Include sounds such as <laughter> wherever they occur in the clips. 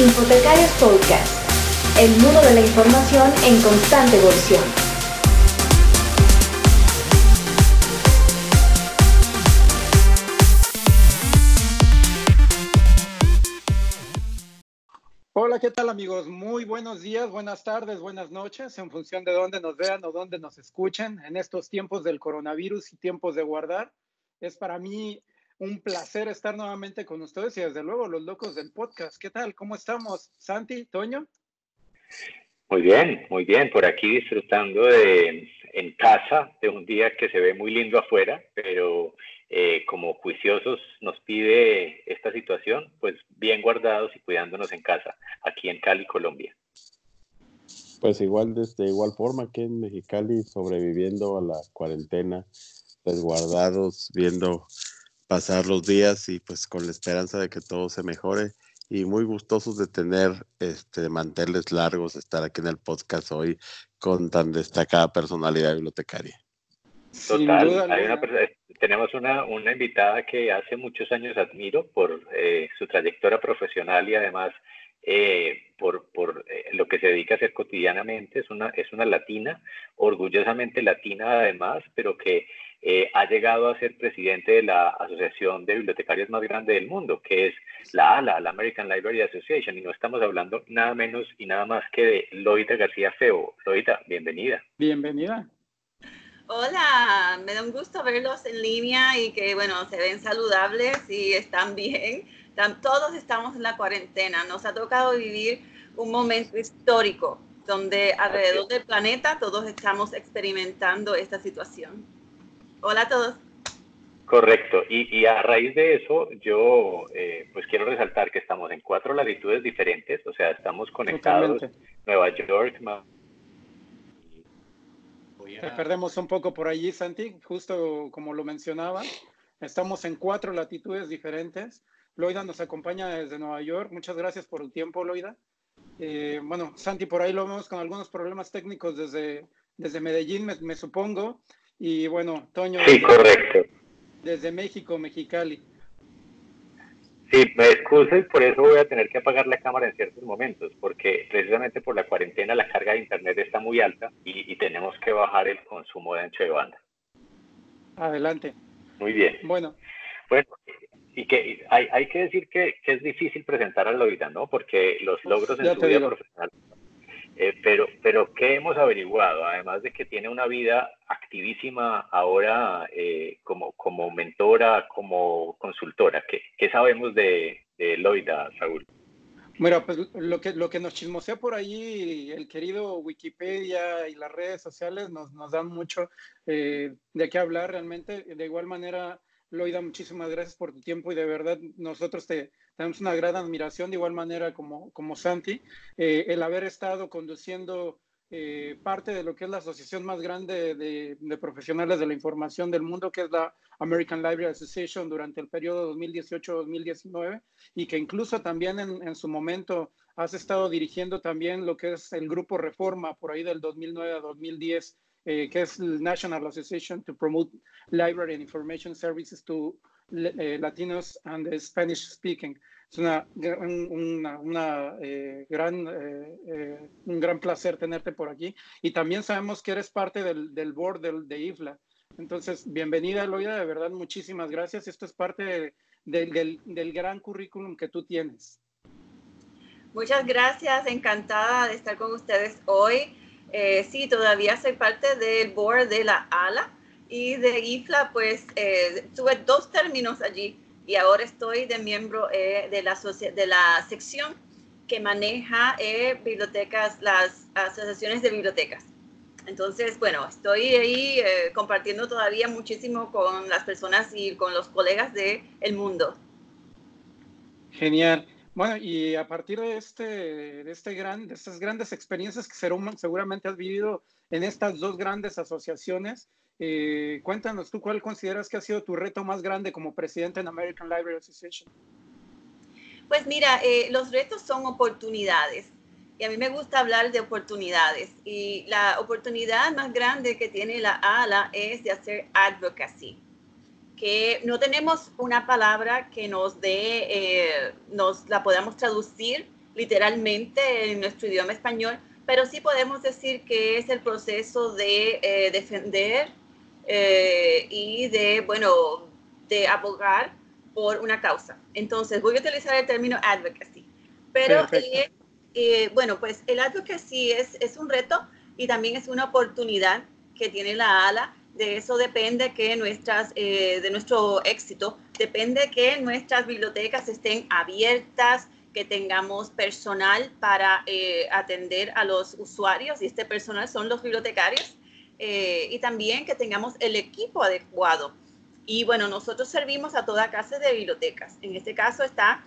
Infotecarios Podcast, el mundo de la información en constante evolución. Hola, ¿qué tal amigos? Muy buenos días, buenas tardes, buenas noches, en función de dónde nos vean o dónde nos escuchen en estos tiempos del coronavirus y tiempos de guardar. Es para mí un placer estar nuevamente con ustedes y desde luego los locos del podcast. ¿Qué tal? ¿Cómo estamos? Santi, Toño. Muy bien, muy bien. Por aquí disfrutando de en casa de un día que se ve muy lindo afuera, pero eh, como juiciosos nos pide esta situación, pues bien guardados y cuidándonos en casa, aquí en Cali, Colombia. Pues igual, de igual forma que en Mexicali, sobreviviendo a la cuarentena, resguardados, viendo pasar los días y pues con la esperanza de que todo se mejore y muy gustosos de tener este manteles largos, estar aquí en el podcast hoy con tan destacada personalidad bibliotecaria. Total, tenemos una, una, invitada que hace muchos años admiro por eh, su trayectoria profesional y además eh, por, por eh, lo que se dedica a hacer cotidianamente. Es una, es una latina, orgullosamente latina además, pero que eh, ha llegado a ser presidente de la asociación de bibliotecarios más grande del mundo, que es la ALA, la American Library Association, y no estamos hablando nada menos y nada más que de Loida García Feo. Loida, bienvenida. Bienvenida. Hola, me da un gusto verlos en línea y que, bueno, se ven saludables y están <laughs> bien. Todos estamos en la cuarentena. Nos ha tocado vivir un momento histórico donde alrededor del planeta todos estamos experimentando esta situación. Hola a todos. Correcto. Y, a raíz de eso, yo eh, pues quiero resaltar que estamos en cuatro latitudes diferentes, o sea, estamos conectados. Nueva York. Te perdemos un poco por allí, Santi, justo como lo mencionaba. Estamos en cuatro latitudes diferentes. Loida nos acompaña desde Nueva York. Muchas gracias por el tiempo, Loida. Eh, bueno, Santi, por ahí lo vemos con algunos problemas técnicos desde, desde Medellín, me supongo. Y bueno, Toño. Sí, correcto. Desde México, Mexicali. Sí, me excuso y por eso voy a tener que apagar la cámara en ciertos momentos, porque precisamente por la cuarentena la carga de internet está muy alta y, tenemos que bajar el consumo de ancho de banda. Adelante. Muy bien. Bueno. Bueno, y que hay, hay que decir que, que es difícil presentar a Loida, ¿no? Porque los logros en su vida profesional eh, pero, pero, ¿qué hemos averiguado? Además de que tiene una vida activísima ahora eh, como, como mentora, como consultora, ¿qué, qué sabemos de, de, Loida, Saúl? Bueno, pues lo que, lo que nos chismosea por ahí el querido Wikipedia y las redes sociales nos, nos dan mucho eh, de qué hablar realmente. De igual manera, Loida, muchísimas gracias por tu tiempo y de verdad nosotros te, tenemos una gran admiración, de igual manera como, como Santi, eh, el haber estado conduciendo eh, parte de lo que es la asociación más grande de, profesionales de la información del mundo, que es la American Library Association durante el periodo 2018-2019, y que incluso también en, en, su momento has estado dirigiendo también lo que es el grupo Reforma por ahí del 2009 a 2010. Eh, que es el National Association to Promote Library and Information Services to eh, latinos and Spanish speaking. Es una, una, eh, gran, eh, un gran placer tenerte por aquí. Y también sabemos que eres parte del, del board del, de IFLA. Entonces, bienvenida, Eloida, de verdad, muchísimas gracias. Esto es parte del, del, gran currículum que tú tienes. Muchas gracias, encantada de estar con ustedes hoy. sí, todavía soy parte del board de la ALA, y de IFLA, pues eh, tuve dos términos allí y ahora estoy de miembro eh, de, la de la sección que maneja eh, bibliotecas, las asociaciones de bibliotecas. Entonces, bueno, estoy ahí compartiendo todavía muchísimo con las personas y con los colegas del el mundo. Genial. Bueno, y a partir de, este, de, este gran, de estas grandes experiencias que seguramente has vivido en estas dos grandes asociaciones, eh, cuéntanos tú cuál consideras que ha sido tu reto más grande como presidente en American Library Association. Pues mira, eh, los retos son oportunidades y a mí me gusta hablar de oportunidades y la oportunidad más grande que tiene la ALA es de hacer advocacy, que no tenemos una palabra que nos dé, eh, nos la podamos traducir literalmente en nuestro idioma español, pero sí podemos decir que es el proceso de eh, defender eh, y de, bueno, de abogar por una causa. Entonces, voy a utilizar el término advocacy. Pero, eh, bueno, pues el advocacy es, es un reto y también es una oportunidad que tiene la ALA. De eso depende que nuestras, de nuestro éxito, depende que nuestras bibliotecas estén abiertas, que tengamos personal para eh, atender a los usuarios y este personal son los bibliotecarios eh, y también que tengamos el equipo adecuado. Y bueno, nosotros servimos a toda clase de bibliotecas. En este caso está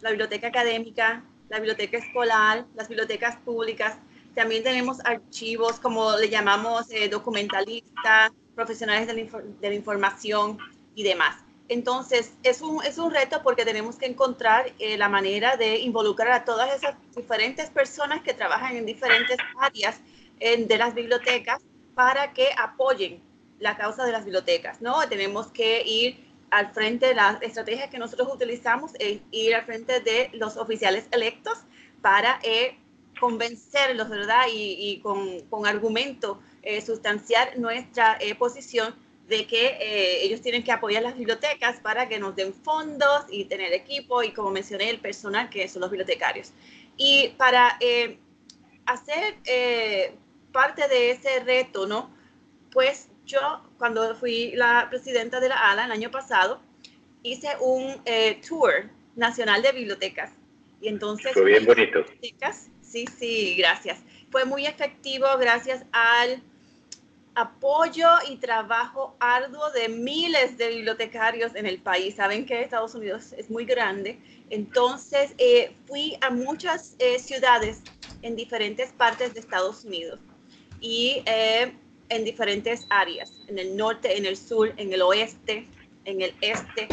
la biblioteca académica, la biblioteca escolar, las bibliotecas públicas. También tenemos archivos, como le llamamos, eh, documentalistas, profesionales de la, de la información y demás. Entonces, es un, es un reto porque tenemos que encontrar eh, la manera de involucrar a todas esas diferentes personas que trabajan en diferentes áreas de las bibliotecas para que apoyen la causa de las bibliotecas, ¿no? Tenemos que ir al frente de la estrategia que nosotros utilizamos, es ir al frente de los oficiales electos para eh, convencerlos, ¿verdad? Y, con, con, argumento eh, sustanciar nuestra posición de que eh, ellos tienen que apoyar las bibliotecas para que nos den fondos y tener equipo y como mencioné el personal que son los bibliotecarios. Y para eh, hacer eh, parte de ese reto, ¿no? Pues yo cuando fui la presidenta de la ALA el año pasado, hice un tour nacional de bibliotecas. Y entonces... Fue bien bonito. Sí, sí, gracias. Fue muy efectivo gracias al apoyo y trabajo arduo de miles de bibliotecarios en el país. Saben que Estados Unidos es muy grande. Entonces, eh, fui a muchas eh, ciudades en diferentes partes de Estados Unidos y eh, en diferentes áreas, en el norte, en el sur, en el oeste, en el este.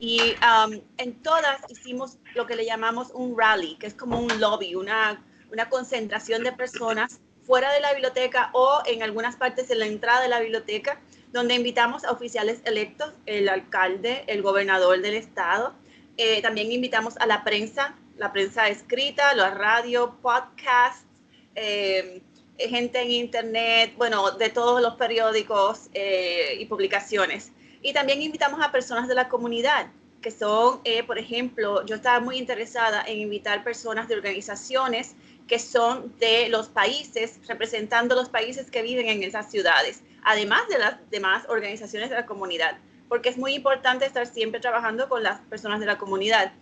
Y um, en todas hicimos lo que le llamamos un rally, que es como un lobby, una, una concentración de personas fuera de la biblioteca o en algunas partes en la entrada de la biblioteca, donde invitamos a oficiales electos, el alcalde, el gobernador del estado. Eh, también invitamos a la prensa, la prensa escrita, la radio, podcasts, eh, gente en internet, bueno, de todos los periódicos eh, y publicaciones. Y también invitamos a personas de la comunidad, que son, por ejemplo, yo estaba muy interesada en invitar personas de organizaciones que son de los países, representando los países que viven en esas ciudades, además de las demás organizaciones de la comunidad, porque es muy importante estar siempre trabajando con las personas de la comunidad.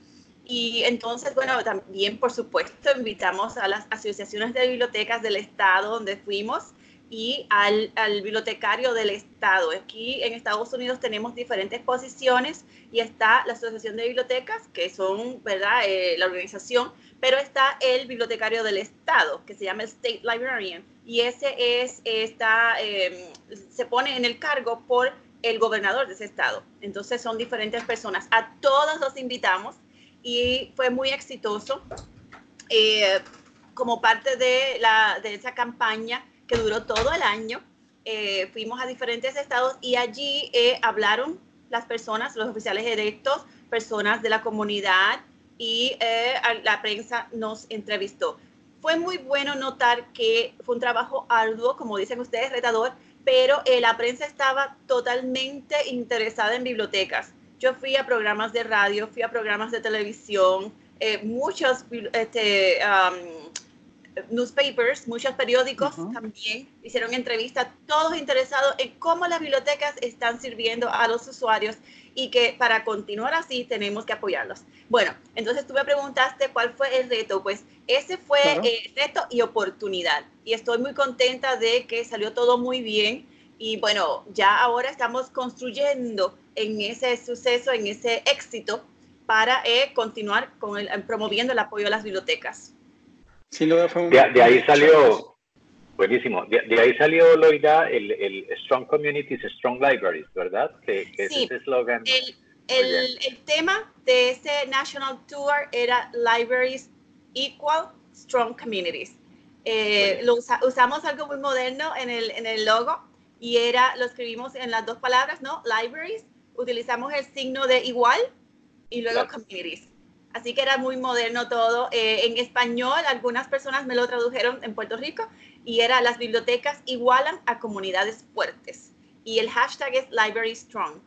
Y entonces, bueno, también, por supuesto, invitamos a las asociaciones de bibliotecas del estado donde fuimos y al, bibliotecario del estado. Aquí en Estados Unidos tenemos diferentes posiciones y está la Asociación de Bibliotecas, que son, ¿verdad?, eh, la organización pero está el bibliotecario del Estado, que se llama el State Librarian, y ese es, está, em, se pone en el cargo por el gobernador de ese estado. Entonces son diferentes personas. A todos los invitamos y fue muy exitoso eh, como parte de, la, de esa campaña que duró todo el año. Eh, fuimos a diferentes estados y allí eh, hablaron las personas, los oficiales electos, personas de la comunidad, y eh, la prensa nos entrevistó. Fue muy bueno notar que fue un trabajo arduo, como dicen ustedes, retador, pero eh, la prensa estaba totalmente interesada en bibliotecas. Yo fui a programas de radio, fui a programas de televisión, eh, muchos este, newspapers, muchos periódicos también hicieron entrevistas, todos interesados en cómo las bibliotecas están sirviendo a los usuarios y que para continuar así tenemos que apoyarlos. Bueno, entonces tú me preguntaste cuál fue el reto, pues ese fue el eh, reto y oportunidad. Y estoy muy contenta de que salió todo muy bien y bueno, ya ahora estamos construyendo en ese suceso, en ese éxito para eh, continuar con el, promoviendo el apoyo a las bibliotecas de, ahí salió, buenísimo, de, ahí salió, Loida, el, el, Strong Communities, Strong Libraries, ¿verdad? Que, sí, ese eslogan. El, el, el, tema de ese National Tour era Libraries Equal Strong Communities. Eh, lo usamos algo muy moderno en el, en el logo y era, lo escribimos en las dos palabras, ¿no? Libraries, utilizamos el signo de igual y luego communities. Así que era muy moderno todo. Eh, en español, algunas personas me lo tradujeron en Puerto Rico y era las bibliotecas igualan a comunidades fuertes. Y el hashtag es Library Strong.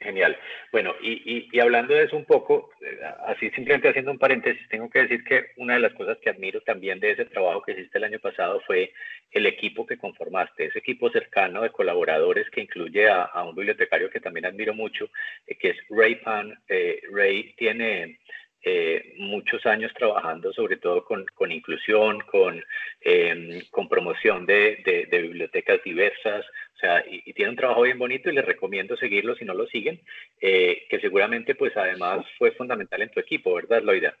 Genial. Bueno, y, hablando de eso un poco, eh, así simplemente haciendo un paréntesis, tengo que decir que una de las cosas que admiro también de ese trabajo que hiciste el año pasado fue el equipo que conformaste, ese equipo cercano de colaboradores que incluye a, un bibliotecario que también admiro mucho, eh, que es Ray Pan. Eh, Ray tiene eh, muchos años trabajando sobre todo con, con inclusión, con, em, con promoción de, de, bibliotecas diversas, o sea, y, tiene un trabajo bien bonito y les recomiendo seguirlo si no lo siguen, eh, que seguramente pues además fue fundamental en tu equipo, ¿verdad, Loida?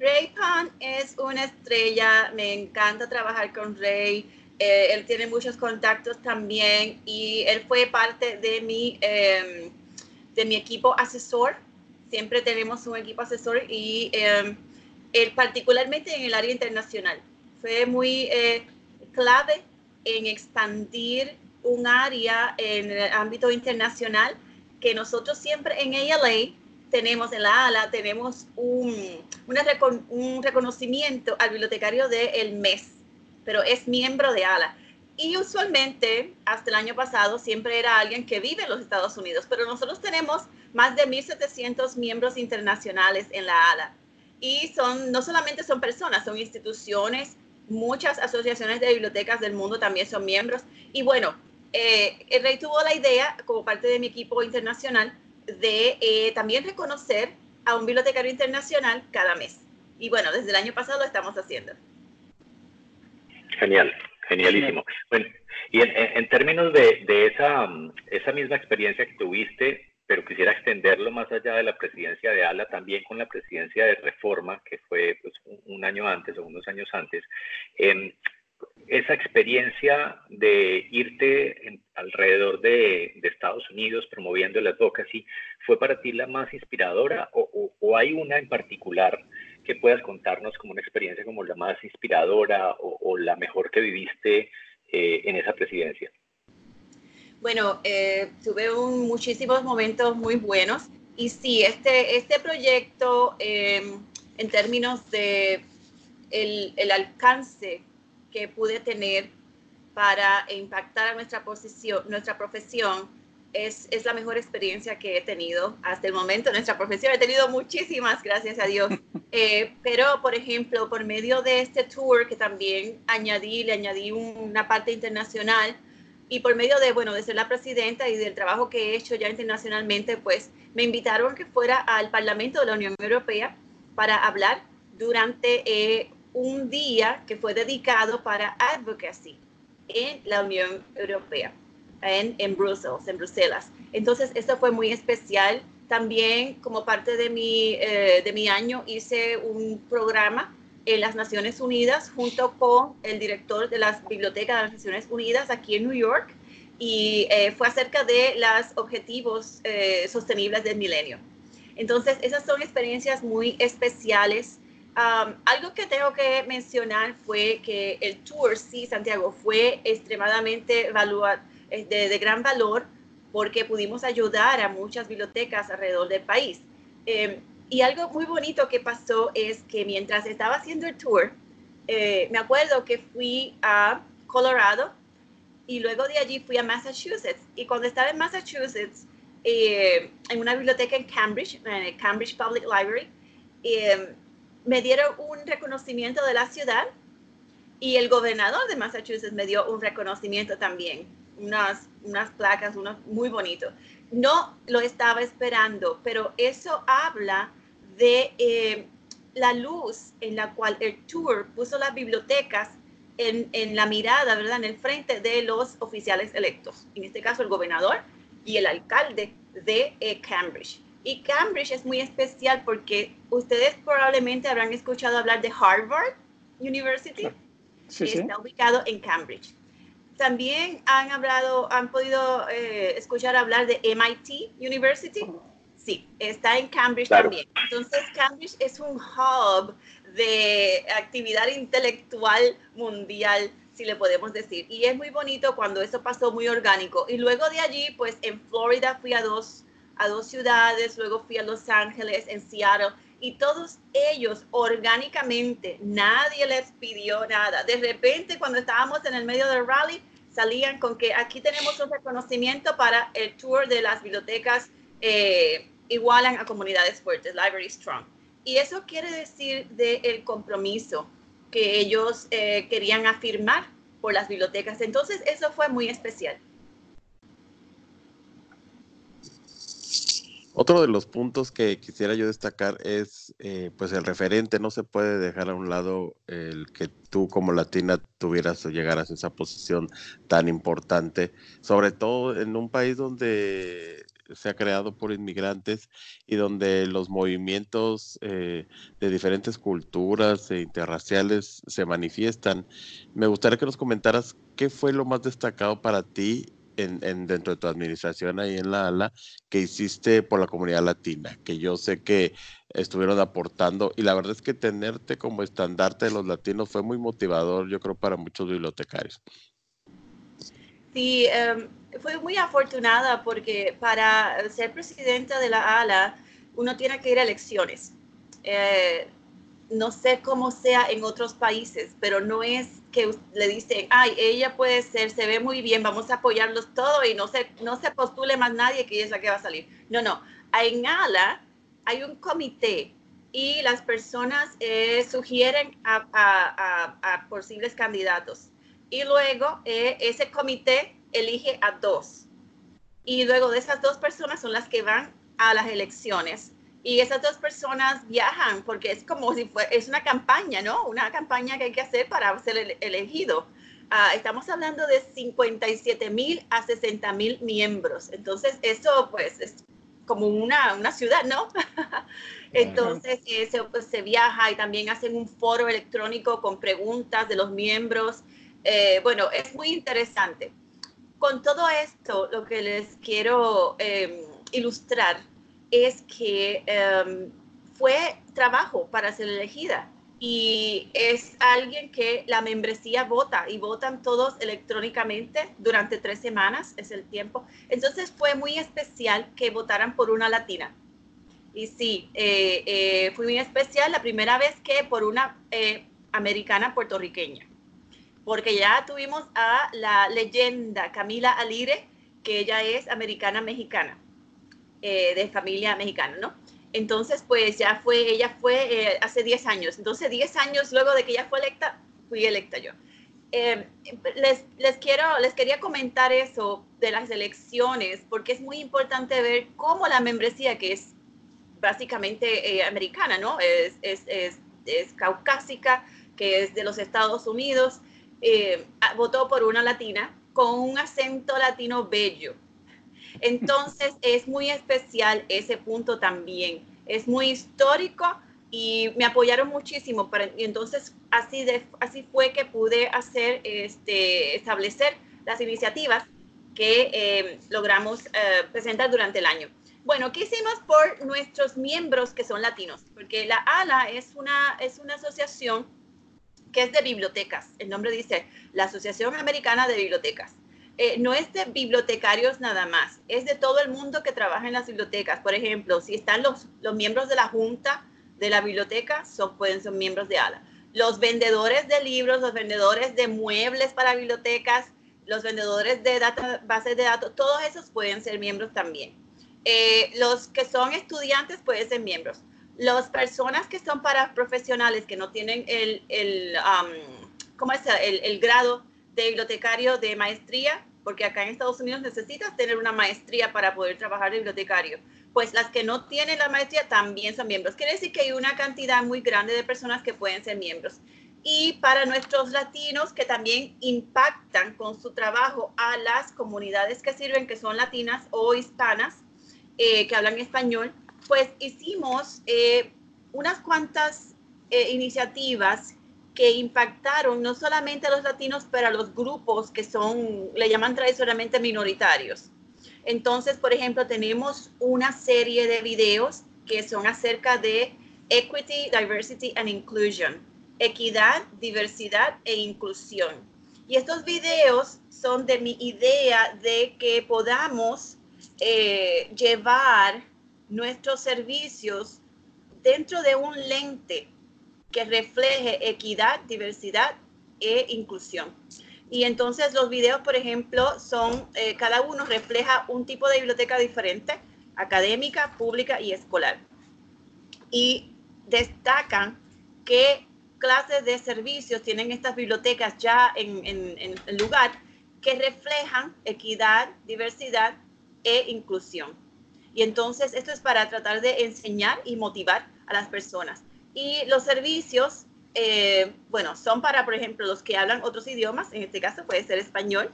Ray Pan es una estrella, me encanta trabajar con Ray, eh, él tiene muchos contactos también y él fue parte de mi, em, de mi equipo asesor siempre tenemos un equipo asesor y eh, particularmente en el área internacional. Fue muy eh, clave en expandir un área en el ámbito internacional que nosotros siempre en ALA tenemos en la ALA, tenemos un, un reconocimiento al bibliotecario del mes, pero es miembro de ALA. Y usualmente, hasta el año pasado, siempre era alguien que vive en los Estados Unidos, pero nosotros tenemos más de 1.700 miembros internacionales en la ALA. Y son, no solamente son personas, son instituciones, muchas asociaciones de bibliotecas del mundo también son miembros. Y bueno, eh, el rey tuvo la idea, como parte de mi equipo internacional, de eh, también reconocer a un bibliotecario internacional cada mes. Y bueno, desde el año pasado lo estamos haciendo. Genial, genialísimo. Bueno, y en, términos de, de, esa, esa misma experiencia que tuviste, pero quisiera extenderlo más allá de la presidencia de ALA, también con la presidencia de Reforma, que fue pues, un año antes o unos años antes. Eh, esa experiencia de irte alrededor de, Estados Unidos promoviendo la advocacy, ¿fue para ti la más inspiradora o, hay una en particular que puedas contarnos como una experiencia como la más inspiradora o, la mejor que viviste eh, en esa presidencia? Bueno, eh, tuve muchísimos momentos muy buenos y sí, este, este proyecto em, en términos de el, alcance que pude tener para impactar a nuestra, posición, nuestra profesión es, es, la mejor experiencia que he tenido hasta el momento. Nuestra profesión he tenido muchísimas, gracias a Dios. <laughs> Eh, pero, por ejemplo, por medio de este tour que también añadí, le añadí una parte internacional, y por medio de, bueno, de ser la presidenta y del trabajo que he hecho ya internacionalmente, pues me invitaron que fuera al Parlamento de la Unión Europea para hablar durante eh, un día que fue dedicado para advocacy en la Unión Europea, en, en Bruselas, en Bruselas. Entonces, eso fue muy especial. También como parte de mi, eh, de mi año hice un programa en las Naciones Unidas junto con el director de las bibliotecas de las Naciones Unidas aquí en New York y eh, fue acerca de los objetivos eh, sostenibles del milenio. Entonces, esas son experiencias muy especiales. algo que tengo que mencionar fue que el tour, sí, Santiago, fue extremadamente eh, de, gran valor porque pudimos ayudar a muchas bibliotecas alrededor del país. Em, y algo muy bonito que pasó es que mientras estaba haciendo el tour, eh, me acuerdo que fui a Colorado y luego de allí fui a Massachusetts. Y cuando estaba en Massachusetts, eh, en una biblioteca en Cambridge, Cambridge Public Library, eh, me dieron un reconocimiento de la ciudad y el gobernador de Massachusetts me dio un reconocimiento también, unas, unas placas, unos muy bonitos. No lo estaba esperando, pero eso habla de eh, la luz en la cual el tour puso las bibliotecas en, en, la mirada, ¿verdad? En el frente de los oficiales electos, en este caso el gobernador y el alcalde de eh, Cambridge. Y Cambridge es muy especial porque ustedes probablemente habrán escuchado hablar de Harvard University, que está ubicado en Cambridge. También han hablado, han podido eh, escuchar hablar de MIT University, Sí, está en Cambridge también. Entonces, Cambridge es un hub de actividad intelectual mundial, si le podemos decir. Y es muy bonito cuando eso pasó muy orgánico. Y luego de allí, pues en Florida fui a dos a dos ciudades, luego fui a Los Ángeles, en Seattle, y todos ellos orgánicamente, nadie les pidió nada. De repente, cuando estábamos en el medio del rally, salían con que aquí tenemos un reconocimiento para el tour de las bibliotecas eh, igualan a comunidades fuertes, Library Strong. Y eso quiere decir del compromiso que ellos eh, querían afirmar por las bibliotecas. Entonces, eso fue muy especial. Otro de los puntos que quisiera yo destacar es, eh, pues el referente, no se puede dejar a un lado el que tú como latina tuvieras o llegaras a esa posición tan importante, sobre todo en un país donde se ha creado por inmigrantes y donde los movimientos eh, de diferentes culturas e interraciales se manifiestan. Me gustaría que nos comentaras qué fue lo más destacado para ti en, dentro de tu administración ahí en la ALA que hiciste por la comunidad latina, que yo sé que estuvieron aportando y la verdad es que tenerte como estandarte de los latinos fue muy motivador, yo creo, para muchos bibliotecarios. Sí, um, fue muy afortunada porque para ser presidenta de la ALA uno tiene que ir a elecciones. Eh, no sé cómo sea en otros países, pero no es que le dicen, ay, ella puede ser, se ve muy bien, vamos a apoyarlos todo y no se, no se postule más nadie que ella es la que va a salir. No, no. En ALA hay un comité y las personas eh, sugieren a, posibles candidatos. Y luego eh, ese comité elige a dos. Y luego de esas dos personas son las que van a las elecciones y esas dos personas viajan porque es como si fue, es una campaña, ¿no? Una campaña que hay que hacer para ser elegido. Ah, estamos hablando de 57 mil a 60 mil miembros. Entonces, eso pues es como una, una ciudad, ¿no? <laughs> Entonces, se, pues, se viaja y también hacen un foro electrónico con preguntas de los miembros. Eh, bueno, es muy interesante. Con todo esto, lo que les quiero eh, ilustrar es que em, fue trabajo para ser elegida y es alguien que la membresía vota y votan todos electrónicamente durante tres semanas, es el tiempo. Entonces fue muy especial que votaran por una latina. Y sí, eh, eh, fue muy especial la primera vez que por una eh, americana puertorriqueña, porque ya tuvimos a la leyenda Camila Alire, que ella es americana mexicana. Eh, de familia mexicana, ¿no? Entonces, pues ya fue, ella fue eh, hace 10 años. Entonces, 10 años luego de que ella fue electa, fui electa yo. Eh, les, les, quiero, les quería comentar eso de las elecciones, porque es muy importante ver cómo la membresía, que es básicamente americana, ¿no? Es, es, es, es, caucásica, que es de los Estados Unidos, votó por una latina con un acento latino bello. Entonces <laughs> es muy especial ese punto también. Es muy histórico y me apoyaron muchísimo. Para, y entonces así, de, así fue que pude hacer, este, establecer las iniciativas que eh, logramos eh, presentar durante el año. Bueno, ¿qué hicimos por nuestros miembros que son latinos? Porque la ALA es una, es una asociación que es de bibliotecas. El nombre dice la Asociación Americana de Bibliotecas. Eh, no es de bibliotecarios nada más, es de todo el mundo que trabaja en las bibliotecas. Por ejemplo, si están los, los miembros de la junta de la biblioteca, son, pueden ser miembros de ALA. Los vendedores de libros, los vendedores de muebles para bibliotecas, los vendedores de bases de datos, todos esos pueden ser miembros también. Eh, los que son estudiantes pueden ser miembros. Las personas que son para profesionales que no tienen el, el, um, ¿cómo es? el, el grado de bibliotecario de maestría, porque acá en Estados Unidos necesitas tener una maestría para poder trabajar de bibliotecario. Pues las que no tienen la maestría también son miembros. Quiere decir que hay una cantidad muy grande de personas que pueden ser miembros. Y para nuestros latinos que también impactan con su trabajo a las comunidades que sirven, que son latinas o hispanas, eh, que hablan español, pues hicimos eh, unas cuantas eh, iniciativas que impactaron no solamente a los latinos, pero a los grupos que son, le llaman tradicionalmente minoritarios. Entonces, por ejemplo, tenemos una serie de videos que son acerca de Equity, Diversity and Inclusion, equidad, diversidad e inclusión. Y estos videos son de mi idea de que podamos eh, llevar nuestros servicios dentro de un lente que refleje equidad, diversidad e inclusión. Y entonces los videos, por ejemplo, son, eh, cada uno refleja un tipo de biblioteca diferente, académica, pública y escolar. Y destacan qué clases de servicios tienen estas bibliotecas ya en, lugar que reflejan equidad, diversidad e inclusión. Y entonces esto es para tratar de enseñar y motivar a las personas. Y los servicios, eh, bueno, son para, por ejemplo, los que hablan otros idiomas, en este caso puede ser español.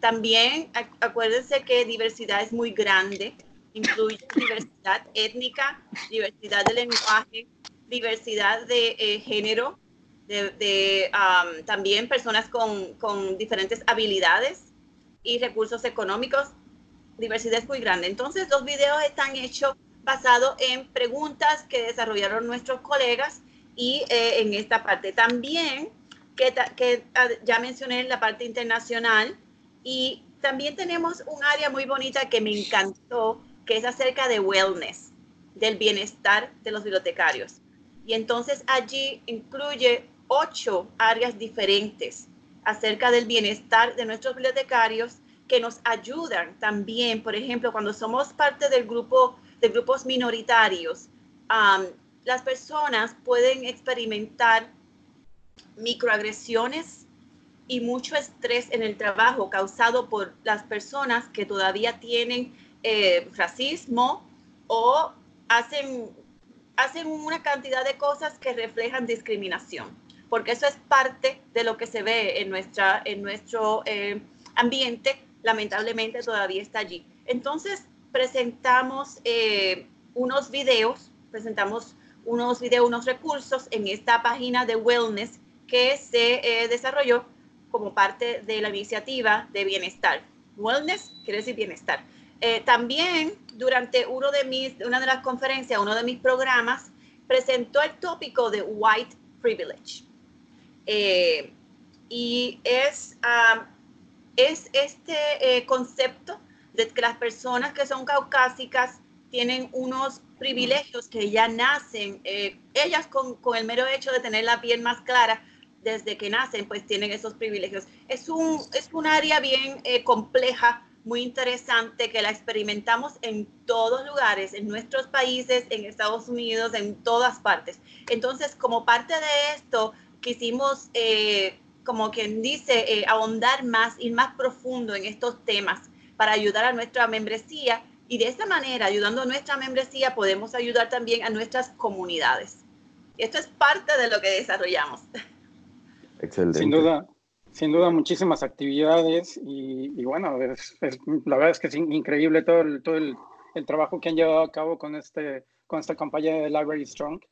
También acuérdense que diversidad es muy grande, incluye <coughs> diversidad étnica, diversidad de lenguaje, diversidad de eh, género, de, también personas con, con diferentes habilidades y recursos económicos. Diversidad es muy grande. Entonces los videos están hechos basado en preguntas que desarrollaron nuestros colegas y eh, en esta parte también, que, que ah, ya mencioné en la parte internacional, y también tenemos un área muy bonita que me encantó, que es acerca de wellness, del bienestar de los bibliotecarios. Y entonces allí incluye ocho áreas diferentes acerca del bienestar de nuestros bibliotecarios que nos ayudan también, por ejemplo, cuando somos parte del grupo de grupos minoritarios, las personas pueden experimentar microagresiones y mucho estrés en el trabajo causado por las personas que todavía tienen eh, racismo o hacen, hacen una cantidad de cosas que reflejan discriminación, porque eso es parte de lo que se ve en, nuestra, en nuestro eh, ambiente, lamentablemente todavía está allí. Entonces, presentamos eh, unos videos, presentamos unos videos, unos recursos en esta página de wellness que se eh, desarrolló como parte de la iniciativa de bienestar. Wellness quiere decir bienestar. Eh, también durante uno de mis, una de las conferencias, uno de mis programas, presentó el tópico de white privilege. y es, es este concepto de que las personas que son caucásicas tienen unos privilegios que ya nacen, eh, ellas con, con, el mero hecho de tener la piel más clara desde que nacen, pues tienen esos privilegios. Es un, es un área bien eh, compleja, muy interesante, que la experimentamos en todos lugares, en nuestros países, en Estados Unidos, en todas partes. Entonces, como parte de esto, quisimos, eh, como quien dice, ahondar más, ir más profundo en estos temas para ayudar a nuestra membresía y de esta manera, ayudando a nuestra membresía, podemos ayudar también a nuestras comunidades. Esto es parte de lo que desarrollamos. Excelente. Sin duda, sin duda muchísimas actividades y, bueno, la verdad es que es increíble todo, el, todo el, trabajo que han llevado a cabo con, este, con esta campaña de Library Strong.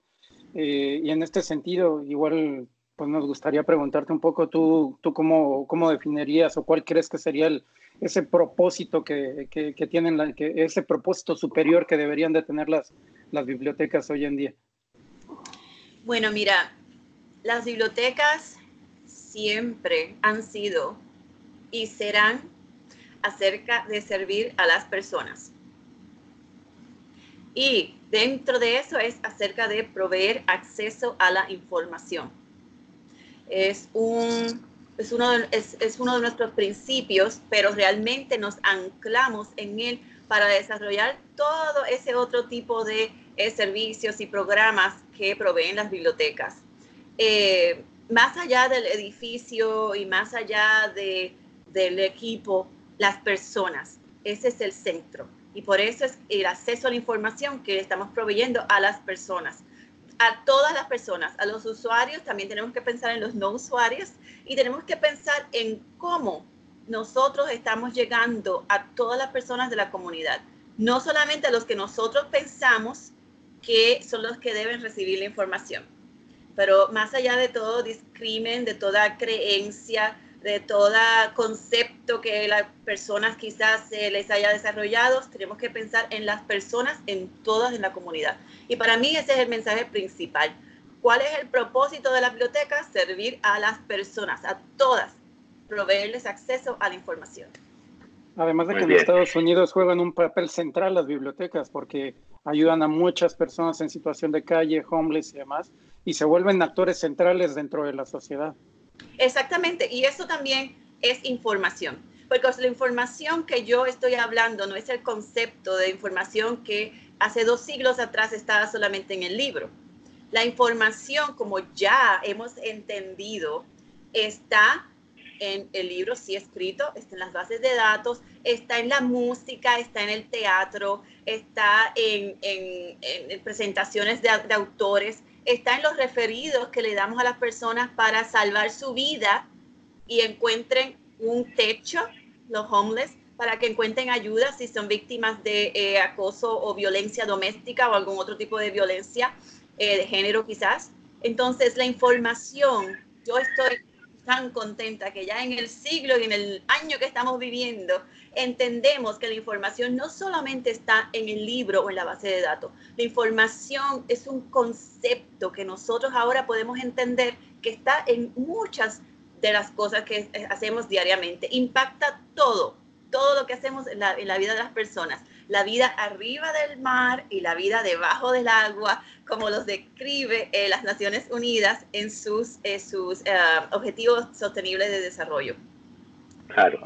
Eh, y en este sentido, igual pues nos gustaría preguntarte un poco tú, tú cómo, cómo definirías o cuál crees que sería el, ese propósito que, que, tienen, que ese propósito superior que deberían de tener las, las bibliotecas hoy en día? Bueno, mira, las bibliotecas siempre han sido y serán acerca de servir a las personas. Y dentro de eso es acerca de proveer acceso a la información. Es un es uno, de, es, uno de nuestros principios, pero realmente nos anclamos en él para desarrollar todo ese otro tipo de eh, servicios y programas que proveen las bibliotecas. Eh, más allá del edificio y más allá de, del equipo, las personas, ese es el centro. Y por eso es el acceso a la información que estamos proveyendo a las personas a todas las personas, a los usuarios, también tenemos que pensar en los no usuarios y tenemos que pensar en cómo nosotros estamos llegando a todas las personas de la comunidad, no solamente a los que nosotros pensamos que son los que deben recibir la información, pero más allá de todo discrimen, de toda creencia, de todo concepto que las personas quizás se les haya desarrollado, tenemos que pensar en las personas, en todas en la comunidad. Y para mí ese es el mensaje principal. ¿Cuál es el propósito de la biblioteca? Servir a las personas, a todas, proveerles acceso a la información. Además de que en Estados Unidos juegan un papel central las bibliotecas porque ayudan a muchas personas en situación de calle, homeless y demás, y se vuelven actores centrales dentro de la sociedad. Exactamente, y eso también es información, porque la información que yo estoy hablando no es el concepto de información que hace dos siglos atrás estaba solamente en el libro. La información, como ya hemos entendido, está en el libro sí escrito, está en las bases de datos, está en la música, está en el teatro, está en, presentaciones de, de, autores, está en los referidos que le damos a las personas para salvar su vida y encuentren un techo, los homeless, para que encuentren ayuda si son víctimas de eh, acoso o violencia doméstica o algún otro tipo de violencia eh, de género quizás. Entonces la información, yo estoy tan contenta que ya en el siglo y en el año que estamos viviendo entendemos que la información no solamente está en el libro o en la base de datos, la información es un concepto que nosotros ahora podemos entender que está en muchas de las cosas que hacemos diariamente, impacta todo, todo lo que hacemos en la, vida de las personas, la vida arriba del mar y la vida debajo del agua, como los describe eh, las Naciones Unidas en sus, eh, sus eh, objetivos sostenibles de desarrollo. Claro.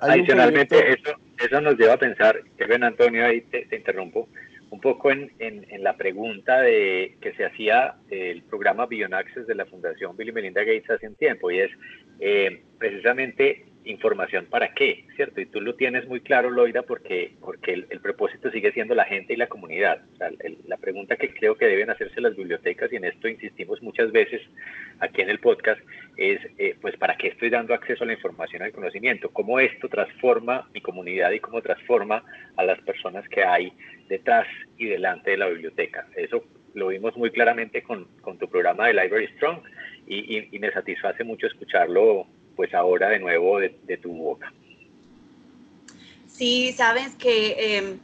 Adicionalmente, eso, eso nos lleva a pensar, Kevin Antonio, ahí te, interrumpo, un poco en, en, en, la pregunta de que se hacía el programa Beyond Access de la Fundación Bill y Melinda Gates hace un tiempo, y es precisamente información para qué, ¿cierto? Y tú lo tienes muy claro, Loida, porque, porque el, propósito sigue siendo la gente y la comunidad. la pregunta que creo que deben hacerse las bibliotecas, y en esto insistimos muchas veces aquí en el podcast, es, eh, pues, ¿para qué estoy dando acceso a la información, al conocimiento? ¿Cómo esto transforma mi comunidad y cómo transforma a las personas que hay detrás y delante de la biblioteca? Eso lo vimos muy claramente con, con tu programa de Library Strong y me satisface mucho escucharlo pues ahora de nuevo de, tu boca. Sí, sabes que em,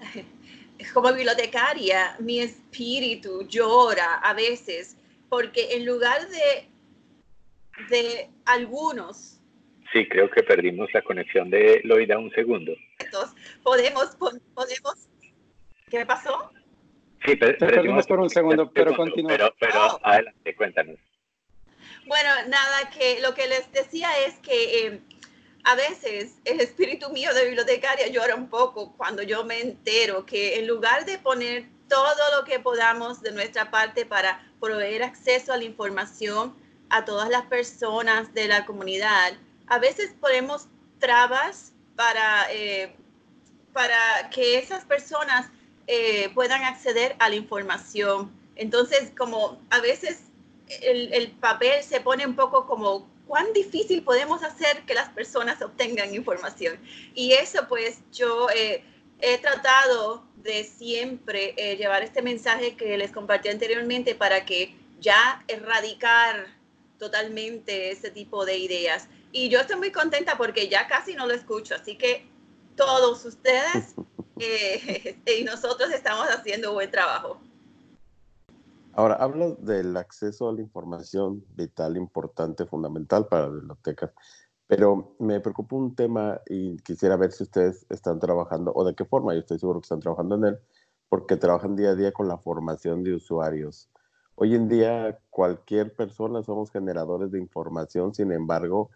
<laughs> como bibliotecaria mi espíritu llora a veces porque en lugar de, de algunos... Sí, creo que perdimos la conexión de Loida un segundo. Podemos, podemos... ¿Qué pasó? Sí, perdimos por un segundo, pero continúa. Pero, pero oh. adelante, cuéntanos. Bueno, nada, que lo que les decía es que eh, a veces el espíritu mío de bibliotecaria llora un poco cuando yo me entero que en lugar de poner todo lo que podamos de nuestra parte para proveer acceso a la información a todas las personas de la comunidad, a veces ponemos trabas para, eh, para que esas personas eh, puedan acceder a la información. Entonces, como a veces el, papel se pone un poco como cuán difícil podemos hacer que las personas obtengan información. Y eso pues yo eh, he tratado de siempre eh, llevar este mensaje que les compartí anteriormente para que ya erradicar totalmente ese tipo de ideas. Y yo estoy muy contenta porque ya casi no lo escucho, así que todos ustedes <laughs> eh, <laughs> y nosotros estamos haciendo buen trabajo. Ahora, hablas del acceso a la información vital, importante, fundamental para las bibliotecas, pero me preocupa un tema y quisiera ver si ustedes están trabajando o de qué forma, yo estoy seguro que están trabajando en él, porque trabajan día a día con la formación de usuarios. Hoy en día cualquier persona somos generadores de información, sin embargo,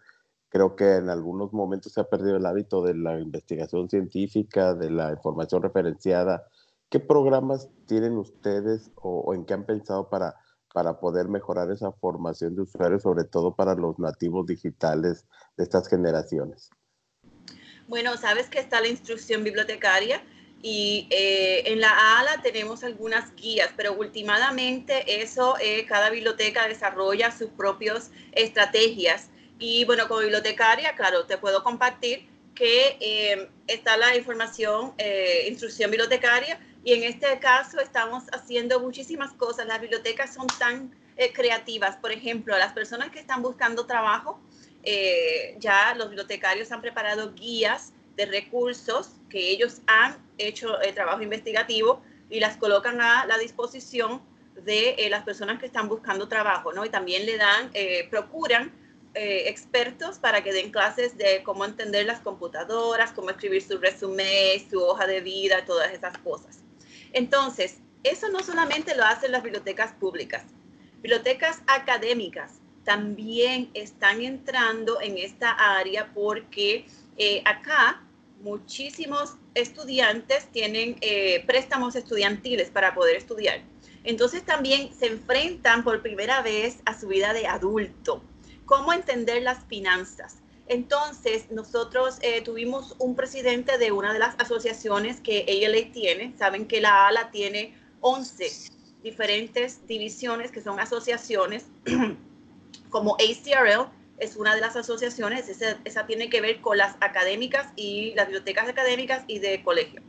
creo que en algunos momentos se ha perdido el hábito de la investigación científica, de la información referenciada, ¿Qué programas tienen ustedes o, en qué han pensado para, para poder mejorar esa formación de usuarios, sobre todo para los nativos digitales de estas generaciones? Bueno, sabes que está la instrucción bibliotecaria y eh, en la ALA tenemos algunas guías, pero últimamente eso, eh, cada biblioteca desarrolla sus propias estrategias. Y bueno, como bibliotecaria, claro, te puedo compartir que eh, está la información, instrucción bibliotecaria, y en este caso estamos haciendo muchísimas cosas. Las bibliotecas son tan eh, creativas. Por ejemplo, las personas que están buscando trabajo, eh, ya los bibliotecarios han preparado guías de recursos que ellos han hecho el trabajo investigativo y las colocan a la disposición de eh, las personas que están buscando trabajo, ¿no? Y también le dan, procuran eh, expertos para que den clases de cómo entender las computadoras, cómo escribir su resumen, su hoja de vida, todas esas cosas. Entonces, eso no solamente lo hacen las bibliotecas públicas, bibliotecas académicas también están entrando en esta área porque eh, acá muchísimos estudiantes tienen eh, préstamos estudiantiles para poder estudiar. Entonces también se enfrentan por primera vez a su vida de adulto. ¿Cómo entender las finanzas? Entonces, nosotros eh, tuvimos un presidente de una de las asociaciones que ALA tiene. Saben que la ALA tiene 11 diferentes divisiones que son asociaciones, <clears throat> como ACRL es una de las asociaciones, esa, esa tiene que ver con las académicas y las bibliotecas académicas y de colegio.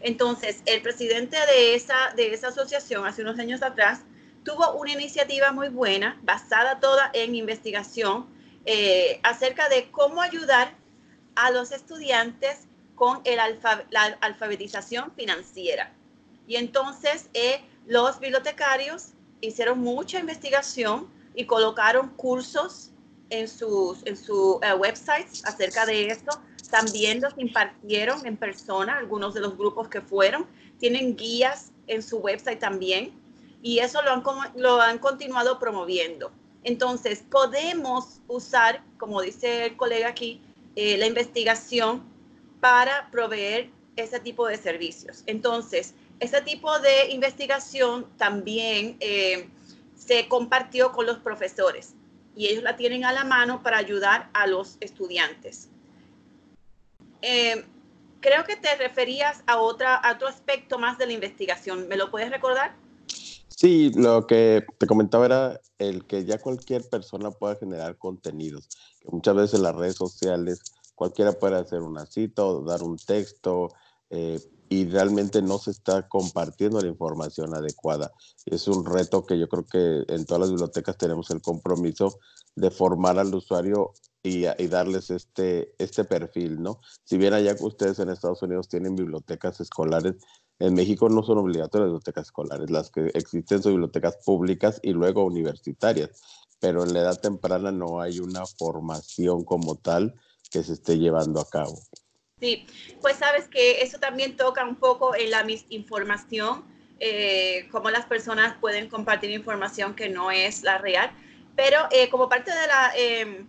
Entonces, el presidente de esa, de esa asociación hace unos años atrás tuvo una iniciativa muy buena, basada toda en investigación, eh, acerca de cómo ayudar a los estudiantes con el la alfabetización financiera. Y entonces eh, los bibliotecarios hicieron mucha investigación y colocaron cursos en sus en su eh, websites acerca de esto también los impartieron en persona, algunos de los grupos que fueron. Tienen guías en su website también y eso lo han, lo han continuado promoviendo. Entonces, podemos usar, como dice el colega aquí, eh, la investigación para proveer ese tipo de servicios. Entonces, ese tipo de investigación también eh, se compartió con los profesores y ellos la tienen a la mano para ayudar a los estudiantes. Eh, creo que te referías a, otra, otro aspecto más de la investigación. ¿Me lo puedes recordar? Sí, lo que te comentaba era el que ya cualquier persona pueda generar contenidos, muchas veces en las redes sociales cualquiera puede hacer una cita o dar un texto eh, y realmente no se está compartiendo la información adecuada. Es un reto que yo creo que en todas las bibliotecas tenemos el compromiso de formar al usuario y, darles este, este perfil, ¿no? Si bien allá ustedes en Estados Unidos tienen bibliotecas escolares, en México no son obligatorias bibliotecas escolares, las que existen son bibliotecas públicas y luego universitarias, pero en la edad temprana no hay una formación como tal que se esté llevando a cabo. Sí, pues sabes que eso también toca un poco en la misinformación, eh, cómo las personas pueden compartir información que no es la real, pero eh, como parte de la... Eh,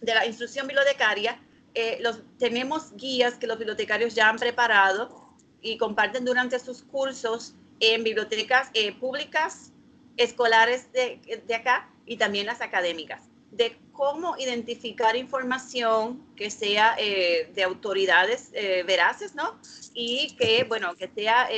de la instrucción bibliotecaria, eh, los, tenemos guías que los bibliotecarios ya han preparado y comparten durante sus cursos en bibliotecas eh, públicas, escolares de, de, acá y también las académicas, de cómo identificar información que sea eh, de autoridades veraces, ¿no? Y que, bueno, que sea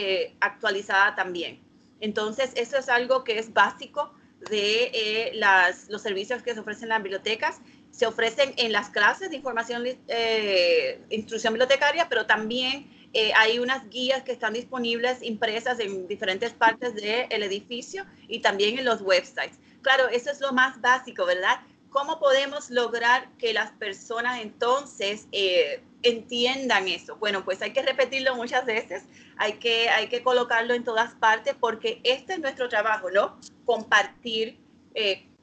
actualizada también. Entonces, eso es algo que es básico de las, los servicios que se ofrecen en las bibliotecas se ofrecen en las clases de información, eh, instrucción bibliotecaria, pero también eh, hay unas guías que están disponibles impresas en diferentes partes del edificio y también en los websites. Claro, eso es lo más básico, ¿verdad? ¿Cómo podemos lograr que las personas entonces eh, entiendan eso? Bueno, pues hay que repetirlo muchas veces, hay que, hay que colocarlo en todas partes porque este es nuestro trabajo, ¿no? Compartir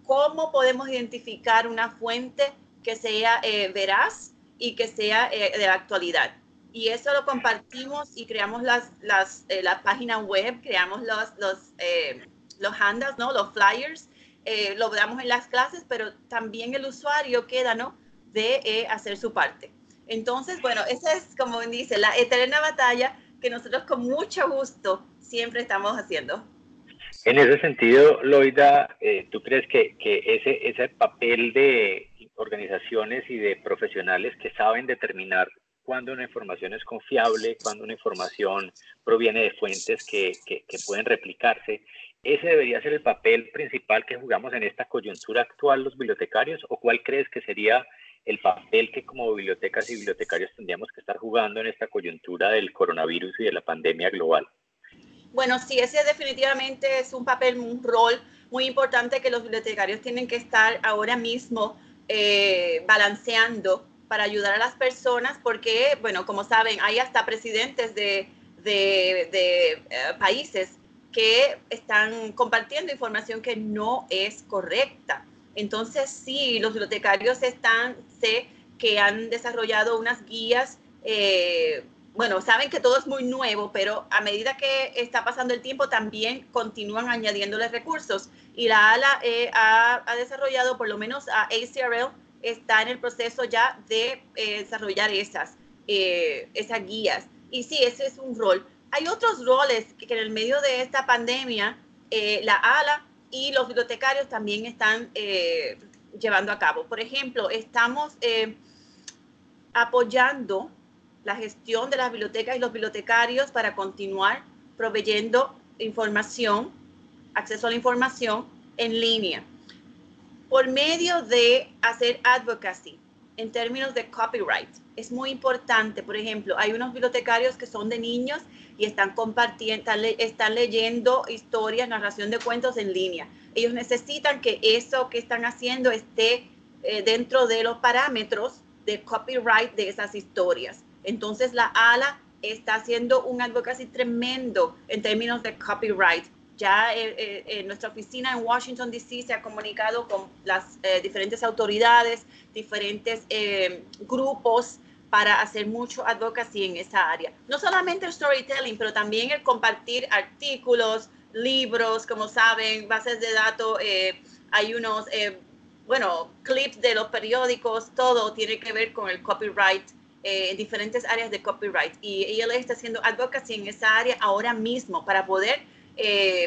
cómo podemos identificar una fuente que sea eh, veraz y que sea eh, de la actualidad. Y eso lo compartimos y creamos las, las, eh, la página web, creamos los, los, los handouts, ¿no? los flyers, lo damos en las clases, pero también el usuario queda ¿no? de hacer su parte. Entonces, bueno, esa es, como dice, la eterna batalla que nosotros con mucho gusto siempre estamos haciendo. En ese sentido, Loida, eh, ¿tú crees que, que, ese, ese papel de organizaciones y de profesionales que saben determinar cuándo una información es confiable, cuándo una información proviene de fuentes que, que, que pueden replicarse, ¿ese debería ser el papel principal que jugamos en esta coyuntura actual los bibliotecarios o cuál crees que sería el papel que como bibliotecas y bibliotecarios tendríamos que estar jugando en esta coyuntura del coronavirus y de la pandemia global? Bueno, sí, ese definitivamente es un papel, un rol muy importante que los bibliotecarios tienen que estar ahora mismo eh, balanceando para ayudar a las personas, porque, bueno, como saben, hay hasta presidentes de, eh, países que están compartiendo información que no es correcta. Entonces, sí, los bibliotecarios están, sé que han desarrollado unas guías, eh, bueno, saben que todo es muy nuevo, pero a medida que está pasando el tiempo también continúan añadiéndoles recursos. Y la ALA eh, ha, desarrollado, por lo menos a ACRL, está en el proceso ya de eh, desarrollar esas, esas guías. Y sí, ese es un rol. Hay otros roles que, en el medio de esta pandemia, la ALA y los bibliotecarios también están eh, llevando a cabo. Por ejemplo, estamos eh, apoyando la gestión de las bibliotecas y los bibliotecarios para continuar proveyendo información, acceso a la información en línea, por medio de hacer advocacy en términos de copyright. Es muy importante, por ejemplo, hay unos bibliotecarios que son de niños y están compartiendo, están, leyendo historias, narración de cuentos en línea. Ellos necesitan que eso que están haciendo esté eh, dentro de los parámetros de copyright de esas historias. Entonces la ALA está haciendo un advocacy tremendo en términos de copyright. Ya eh, eh, nuestra oficina en Washington, D.C. se ha comunicado con las diferentes autoridades, diferentes grupos para hacer mucho advocacy en esa área. No solamente el storytelling, pero también el compartir artículos, libros, como saben, bases de datos, eh, hay unos, eh, bueno, clips de los periódicos, todo tiene que ver con el copyright eh, en diferentes áreas de copyright. Y ella está haciendo advocacy en esa área ahora mismo para poder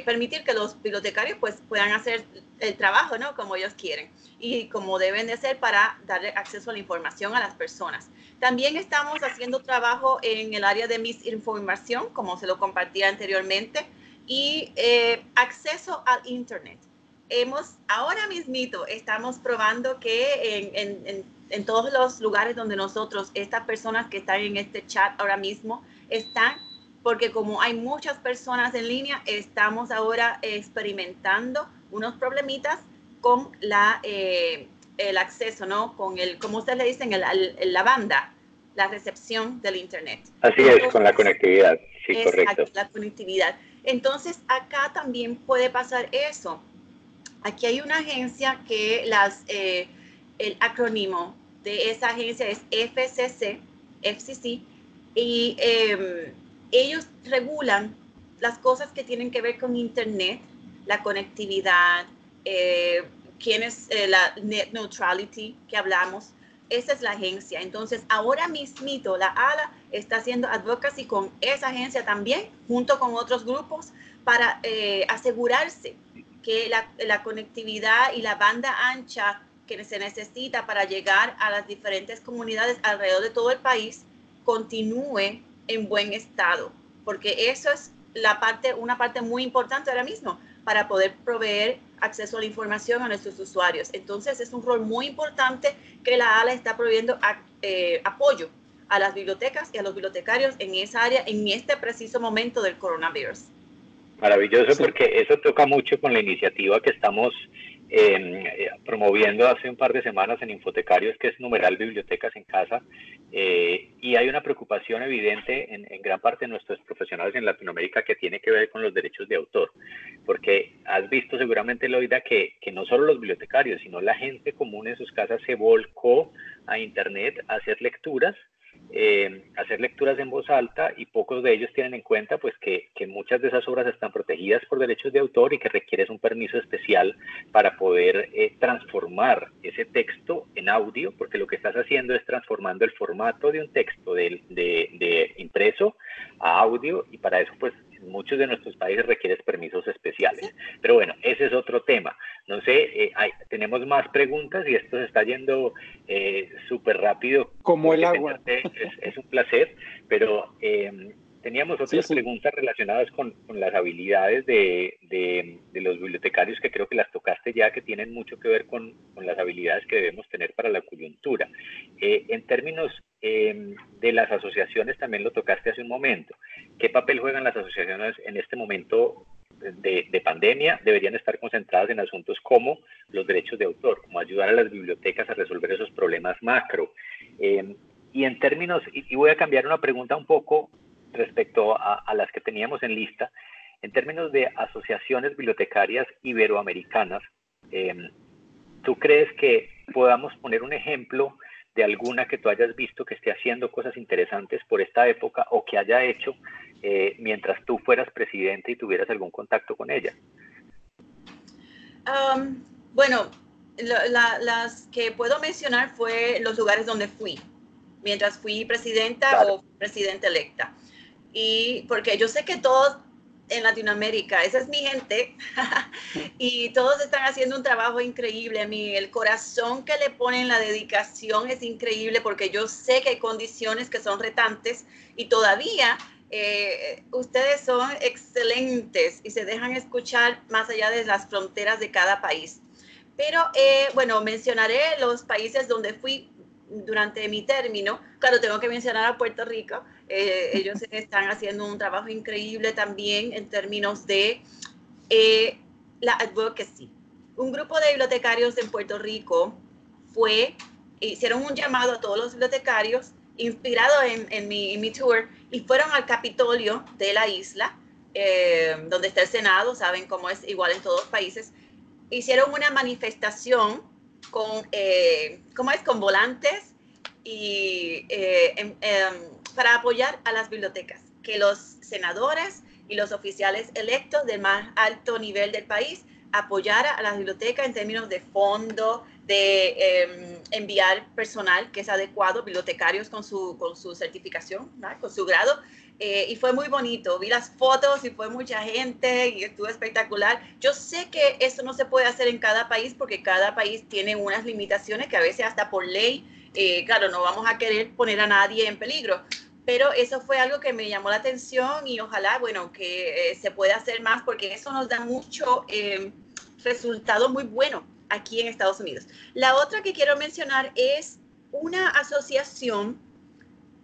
permitir que los bibliotecarios pues, puedan hacer el trabajo, ¿no? Como ellos quieren y como deben de ser para darle acceso a la información a las personas. También estamos haciendo trabajo en el área de misinformación, como se lo compartía anteriormente, y eh, acceso al Internet. Hemos, ahora mismito, estamos probando que en, en, en, todos los lugares donde nosotros, estas personas que están en este chat ahora mismo, están, porque como hay muchas personas en línea, estamos ahora experimentando unos problemitas con la, eh, el acceso, ¿no? Con el, como ustedes le dicen, el, la banda, la recepción del Internet. Así es, con la conectividad, sí, correcto. La conectividad. Entonces, acá también puede pasar eso. Aquí hay una agencia que las, eh, el acrónimo de esa agencia es FCC, FCC, y em, ellos regulan las cosas que tienen que ver con Internet, la conectividad, eh, quién es eh, la net neutrality que hablamos. Esa es la agencia. Entonces, ahora mismito, la ALA está haciendo advocacy con esa agencia también, junto con otros grupos, para eh, asegurarse que la, la, conectividad y la banda ancha que se necesita para llegar a las diferentes comunidades alrededor de todo el país continúe en buen estado, porque eso es la parte, una parte muy importante ahora mismo para poder proveer acceso a la información a nuestros usuarios. Entonces es un rol muy importante que la ALA está proveyendo eh, apoyo a las bibliotecas y a los bibliotecarios en esa área en este preciso momento del coronavirus. Maravilloso porque eso toca mucho con la iniciativa que estamos eh, promoviendo hace un par de semanas en Infotecarios, que es numeral bibliotecas en casa, eh, y hay una preocupación evidente en, gran parte de nuestros profesionales en Latinoamérica que tiene que ver con los derechos de autor, porque has visto seguramente, Loida, que, que no solo los bibliotecarios, sino la gente común en sus casas se volcó a Internet a hacer lecturas eh, hacer lecturas en voz alta y pocos de ellos tienen en cuenta pues que, que, muchas de esas obras están protegidas por derechos de autor y que requieres un permiso especial para poder eh, transformar ese texto en audio, porque lo que estás haciendo es transformando el formato de un texto de, de, de impreso a audio y para eso pues en muchos de nuestros países requieres permisos especiales. Pero bueno, ese es otro tema. No sé, eh, tenemos más preguntas y esto se está yendo eh, súper rápido. Como el agua. Es, un placer, pero eh, teníamos otras preguntas relacionadas con, con las habilidades de, de, de, los bibliotecarios que creo que las tocaste ya, que tienen mucho que ver con, con las habilidades que debemos tener para la coyuntura. en términos de las asociaciones, también lo tocaste hace un momento. ¿Qué papel juegan las asociaciones en este momento de, pandemia deberían estar concentradas en asuntos como los derechos de autor, como ayudar a las bibliotecas a resolver esos problemas macro. Eh, y en términos, y, voy a cambiar una pregunta un poco respecto a, las que teníamos en lista, en términos de asociaciones bibliotecarias iberoamericanas, eh, ¿tú crees que podamos poner un ejemplo de alguna que tú hayas visto que esté haciendo cosas interesantes por esta época o que haya hecho eh, mientras tú fueras presidente y tuvieras algún contacto con ella? Um, bueno, las que puedo mencionar fue los lugares donde fui, mientras fui presidenta o presidenta electa. Y porque yo sé que todos en Latinoamérica, esa es mi gente, <laughs> y todos están haciendo un trabajo increíble. A mí el corazón que le ponen, la dedicación es increíble porque yo sé que hay condiciones que son retantes y todavía eh, ustedes son excelentes y se dejan escuchar más allá de las fronteras de cada país. Pero eh, bueno, mencionaré los países donde fui durante mi término. Claro, tengo que mencionar a Puerto Rico. Eh, ellos <laughs> están haciendo un trabajo increíble también en términos de la advocacy. Un grupo de bibliotecarios en Puerto Rico fue, hicieron un llamado a todos los bibliotecarios inspirado en, mi, tour y fueron al Capitolio de la isla, eh, donde está el Senado, saben cómo es igual en todos los países. Hicieron una manifestación con, eh, ¿cómo es? Con volantes y eh, em, em, para apoyar a las bibliotecas, que los senadores y los oficiales electos del más alto nivel del país apoyara a las bibliotecas en términos de fondo, de em, enviar personal que es adecuado, bibliotecarios con su, con su certificación, con su grado. Eh, y fue muy bonito. Vi las fotos y fue mucha gente y estuvo espectacular. Yo sé que esto no se puede hacer en cada país porque cada país tiene unas limitaciones que a veces hasta por ley, eh, claro, no vamos a querer poner a nadie en peligro. Pero eso fue algo que me llamó la atención y ojalá, bueno, que eh, se pueda hacer más porque eso nos da mucho resultado muy bueno aquí en Estados Unidos. La otra que quiero mencionar es una asociación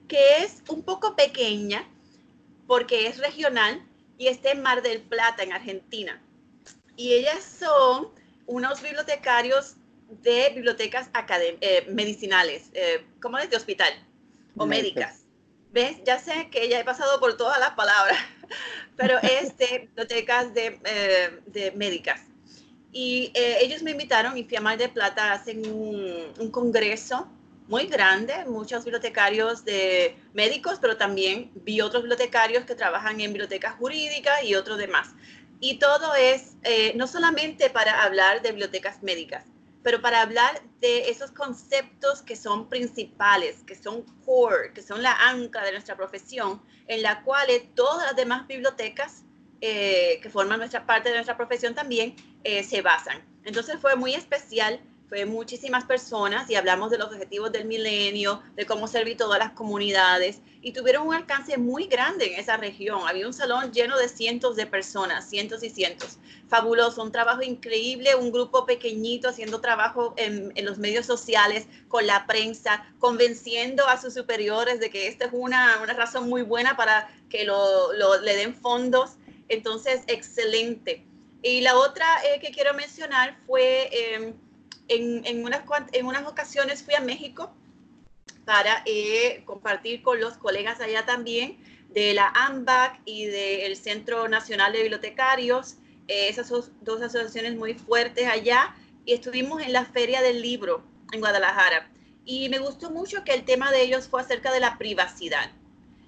que es un poco pequeña porque es regional y está en Mar del Plata, en Argentina. Y ellas son unos bibliotecarios de bibliotecas eh, medicinales, eh, como de hospital o médicas. ¿Ves? Ya sé que ya he pasado por todas las palabras, <laughs> pero es de bibliotecas de, eh, de médicas. Y eh, ellos me invitaron y Fiamar de Plata hacen un, un, congreso muy grande, muchos bibliotecarios de médicos, pero también vi otros bibliotecarios que trabajan en bibliotecas jurídicas y otros demás. Y todo es eh, no solamente para hablar de bibliotecas médicas, pero para hablar de esos conceptos que son principales, que son core, que son la ancla de nuestra profesión, en la cual todas las demás bibliotecas eh, que forman nuestra parte de nuestra profesión también eh, se basan. Entonces fue muy especial, fue muchísimas personas y hablamos de los objetivos del milenio, de cómo servir todas las comunidades y tuvieron un alcance muy grande en esa región. Había un salón lleno de cientos de personas, cientos y cientos. Fabuloso, un trabajo increíble, un grupo pequeñito haciendo trabajo en, los medios sociales, con la prensa, convenciendo a sus superiores de que esta es una, una razón muy buena para que lo, le den fondos entonces, excelente. Y la otra eh, que quiero mencionar fue em, en, en, unas, en unas ocasiones fui a México para eh, compartir con los colegas allá también de la AMBAC y del Centro Nacional de Bibliotecarios, eh, esas dos asociaciones muy fuertes allá, y estuvimos en la Feria del Libro en Guadalajara. Y me gustó mucho que el tema de ellos fue acerca de la privacidad.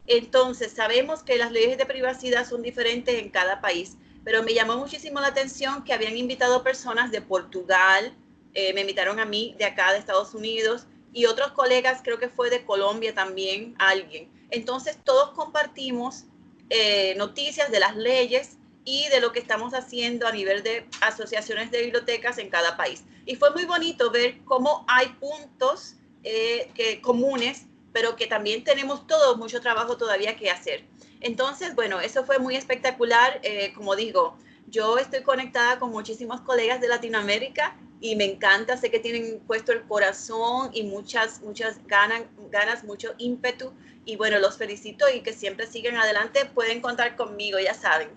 Entonces, sabemos que las leyes de privacidad son diferentes en cada país, pero me llamó muchísimo la atención que habían invitado personas de Portugal, eh, me invitaron a mí de acá de Estados Unidos y otros colegas, creo que fue de Colombia también, alguien. Entonces, todos compartimos eh, noticias de las leyes y de lo que estamos haciendo a nivel de asociaciones de bibliotecas en cada país. Y fue muy bonito ver cómo hay puntos eh, que, comunes pero que también tenemos todo mucho trabajo todavía que hacer. Entonces, bueno, eso fue muy espectacular. Eh, como digo, yo estoy conectada con muchísimos colegas de Latinoamérica y me encanta, sé que tienen puesto el corazón y muchas, muchas ganas, ganas, mucho ímpetu. Y bueno, los felicito y que siempre sigan adelante. Pueden contar conmigo, ya saben.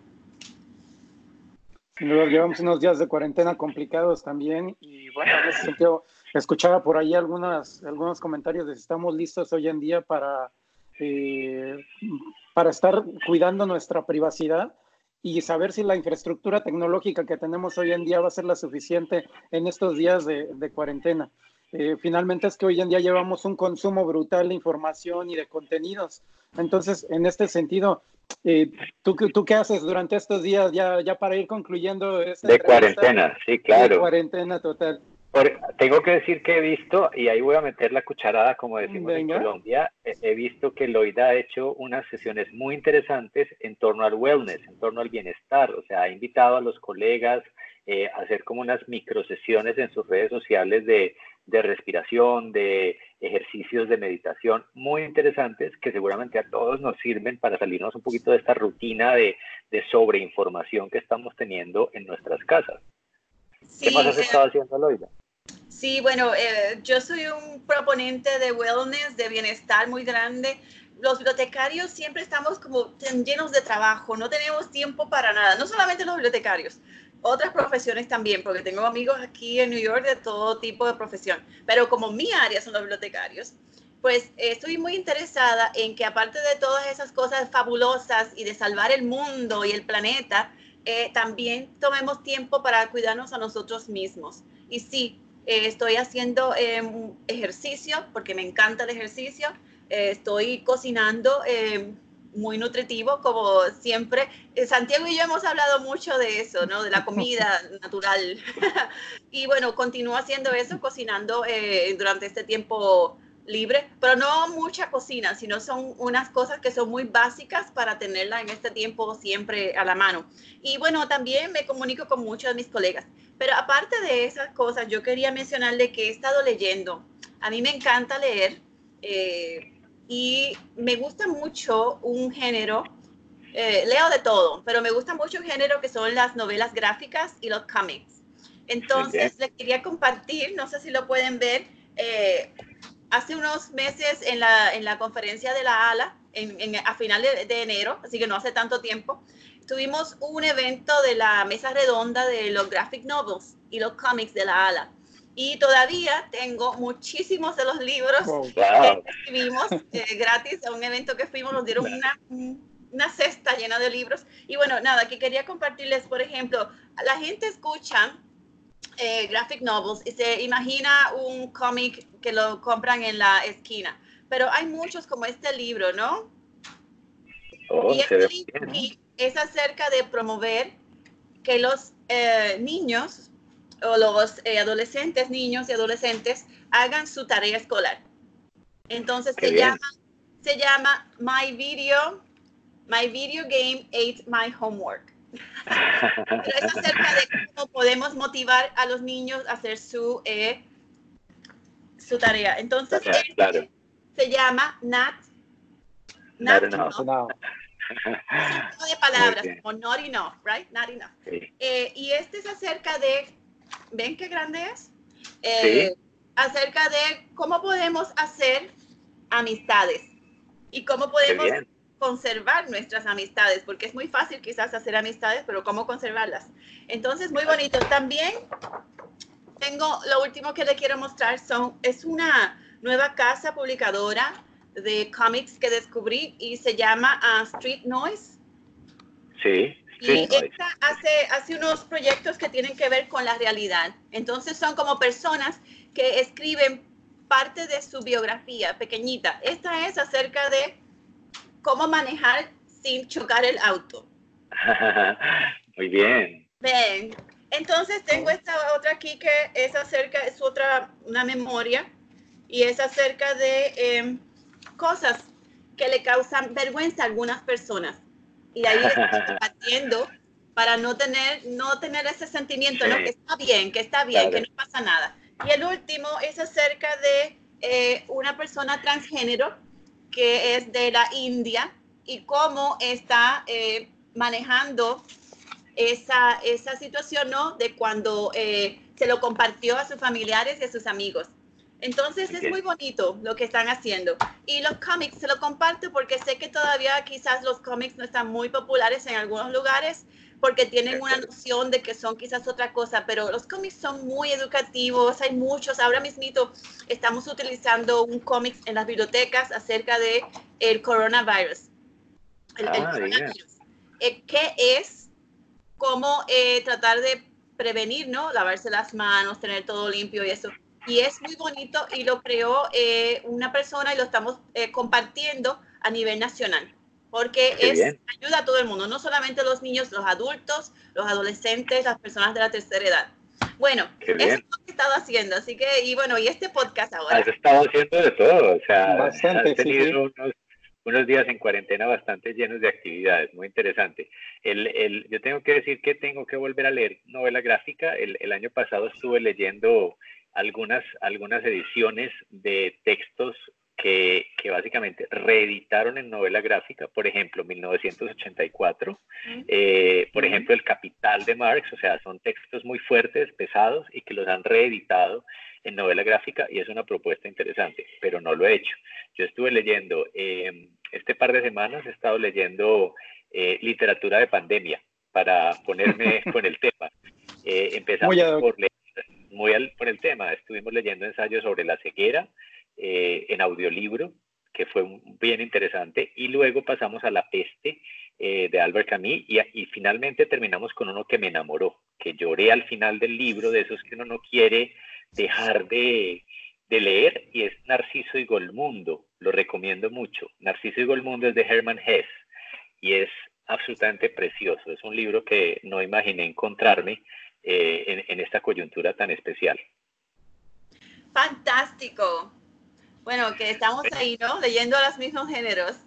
llevamos unos días de cuarentena complicados también y bueno, en ese sentido escuchaba por ahí algunas, algunos comentarios de si estamos listos hoy en día para, eh, para estar cuidando nuestra privacidad. y saber si la infraestructura tecnológica que tenemos hoy en día va a ser la suficiente en estos días de, cuarentena. Eh, finalmente es que hoy en día llevamos un consumo brutal de información y de contenidos. Entonces, en este sentido, eh, ¿tú, ¿tú qué haces durante estos días ya, ya para ir concluyendo? de cuarentena, sí, claro. De cuarentena total tengo que decir que he visto, y ahí voy a meter la cucharada, como decimos en Colombia, he, visto que Loida ha hecho unas sesiones muy interesantes en torno al wellness, en torno al bienestar. O sea, ha invitado a los colegas eh, a hacer como unas microsesiones en sus redes sociales de, de respiración, de ejercicios de meditación muy interesantes que seguramente a todos nos sirven para salirnos un poquito de esta rutina de, de sobreinformación que estamos teniendo en nuestras casas. ¿Qué más has estado haciendo, Loida? Sí, bueno, eh, yo soy un proponente de wellness, de bienestar muy grande. Los bibliotecarios siempre estamos como llenos de trabajo, no tenemos tiempo para nada, no solamente los bibliotecarios, otras profesiones también, porque tengo amigos aquí en New York de todo tipo de profesión, pero como mi área son los bibliotecarios, pues estoy muy interesada en que aparte de todas esas cosas fabulosas y de salvar el mundo y el planeta, eh, también tomemos tiempo para cuidarnos a nosotros mismos. Y sí, eh, estoy haciendo em, ejercicio porque me encanta el ejercicio. Eh, estoy cocinando em, muy nutritivo, como siempre. Eh, Santiago y yo hemos hablado mucho de eso, ¿no? De la comida <laughs> natural. <laughs> y bueno, continúo haciendo eso, cocinando durante este tiempo libre, pero no mucha cocina, sino son unas cosas que son muy básicas para tenerla en este tiempo siempre a la mano. Y bueno, también me comunico con muchos de mis colegas. Pero aparte de esas cosas, yo quería mencionarle que he estado leyendo. A mí me encanta leer eh, y me gusta mucho un género, eh, leo de todo, pero me gusta mucho un género que son las novelas gráficas y los cómics. Entonces, le quería compartir, no sé si lo pueden ver, eh, hace unos meses en la, en la conferencia de la ALA, en, a finales de enero, así que no hace tanto tiempo, tuvimos un evento de la mesa redonda de los graphic novels y los cómics de la ALA. Y todavía tengo muchísimos de los libros que escribimos eh, gratis a un evento que fuimos, nos dieron una, una cesta llena de libros. Y bueno, nada, que quería compartirles, por ejemplo, la gente escucha eh, graphic novels y se imagina un cómic que lo compran en la esquina, pero hay muchos como este libro, ¿no? Oh, y este libro, es acerca de promover que los eh, niños o los eh, adolescentes, niños y adolescentes, hagan su tarea escolar. Entonces se llama, se llama My Video, My Video Game Ate My Homework. Pero es acerca de cómo podemos motivar a los niños a hacer su, eh, su tarea. Entonces, este se llama Nat. Nat, de palabras, como not enough, right? Not enough. Eh, y este es acerca de, ¿ven qué grande es? Eh, acerca de cómo podemos hacer amistades y cómo podemos conservar nuestras amistades, porque es muy fácil quizás hacer amistades, pero cómo conservarlas. Entonces, muy bonito. También tengo, lo último que le quiero mostrar son, es una nueva casa publicadora de cómics que descubrí y se llama uh, Street Noise. Sí. y esta hace, hace unos proyectos que tienen que ver con la realidad. Entonces son como personas que escriben parte de su biografía pequeñita. Esta es acerca de cómo manejar sin chocar el auto. <laughs> Muy bien. Ven. Entonces tengo esta otra aquí que es acerca, es otra, una memoria, y es acerca de em, cosas que le causan vergüenza a algunas personas. Y ahí estoy <laughs> compartiendo para no tener, no tener ese sentimiento, ¿no? Que está bien, que está bien, que no pasa nada. Y el último es acerca de eh, una persona transgénero que es de la India y cómo está eh, manejando esa, esa situación, ¿no? De cuando eh, se lo compartió a sus familiares y a sus amigos. Entonces es muy bonito lo que están haciendo. Y los cómics se lo comparto porque sé que todavía quizás los cómics no están muy populares en algunos lugares porque tienen una noción de que son quizás otra cosa, pero los cómics son muy educativos, hay muchos. Ahora mismito estamos utilizando un cómic en las bibliotecas acerca de el coronavirus. El, ah, coronavirus. Eh, ¿Qué es cómo eh, tratar de prevenir, ¿no? Lavarse las manos, tener todo limpio y eso. Y es muy bonito y lo creó eh, una persona y lo estamos eh, compartiendo a nivel nacional, porque es, ayuda a todo el mundo, no solamente los niños, los adultos, los adolescentes, las personas de la tercera edad. Bueno, eso es lo que he estado haciendo, así que, y bueno, y este podcast ahora. Has estado haciendo de todo, o sea, Bastante, has tenido Unos, unos, días en cuarentena bastante llenos de actividades, muy interesante. El, el, yo tengo que decir que tengo que volver a leer novela gráfica, el, el año pasado estuve leyendo algunas, algunas ediciones de textos que, que, básicamente reeditaron en novela gráfica, por ejemplo, 1984, eh, por ejemplo, El Capital de Marx, o sea, son textos muy fuertes, pesados y que los han reeditado en novela gráfica y es una propuesta interesante, pero no lo he hecho. Yo estuve leyendo, eh, este par de semanas he estado leyendo eh, literatura de pandemia para ponerme <laughs> con el tema. empezamos por leer muy por el tema. Estuvimos leyendo ensayos sobre la ceguera eh, en audiolibro, que fue bien interesante, y luego pasamos a La peste eh, de Albert Camus, y, finalmente terminamos con uno que me enamoró, que lloré al final del libro, de esos que uno no quiere dejar de, de leer, y es Narciso y Golmundo, lo recomiendo mucho. Narciso y Golmundo es de Hermann Hesse, y es absolutamente precioso, es un libro que no imaginé encontrarme, eh, en, esta coyuntura tan especial. Fantástico. Bueno, que estamos ahí, ¿no? Leyendo a los mismos géneros.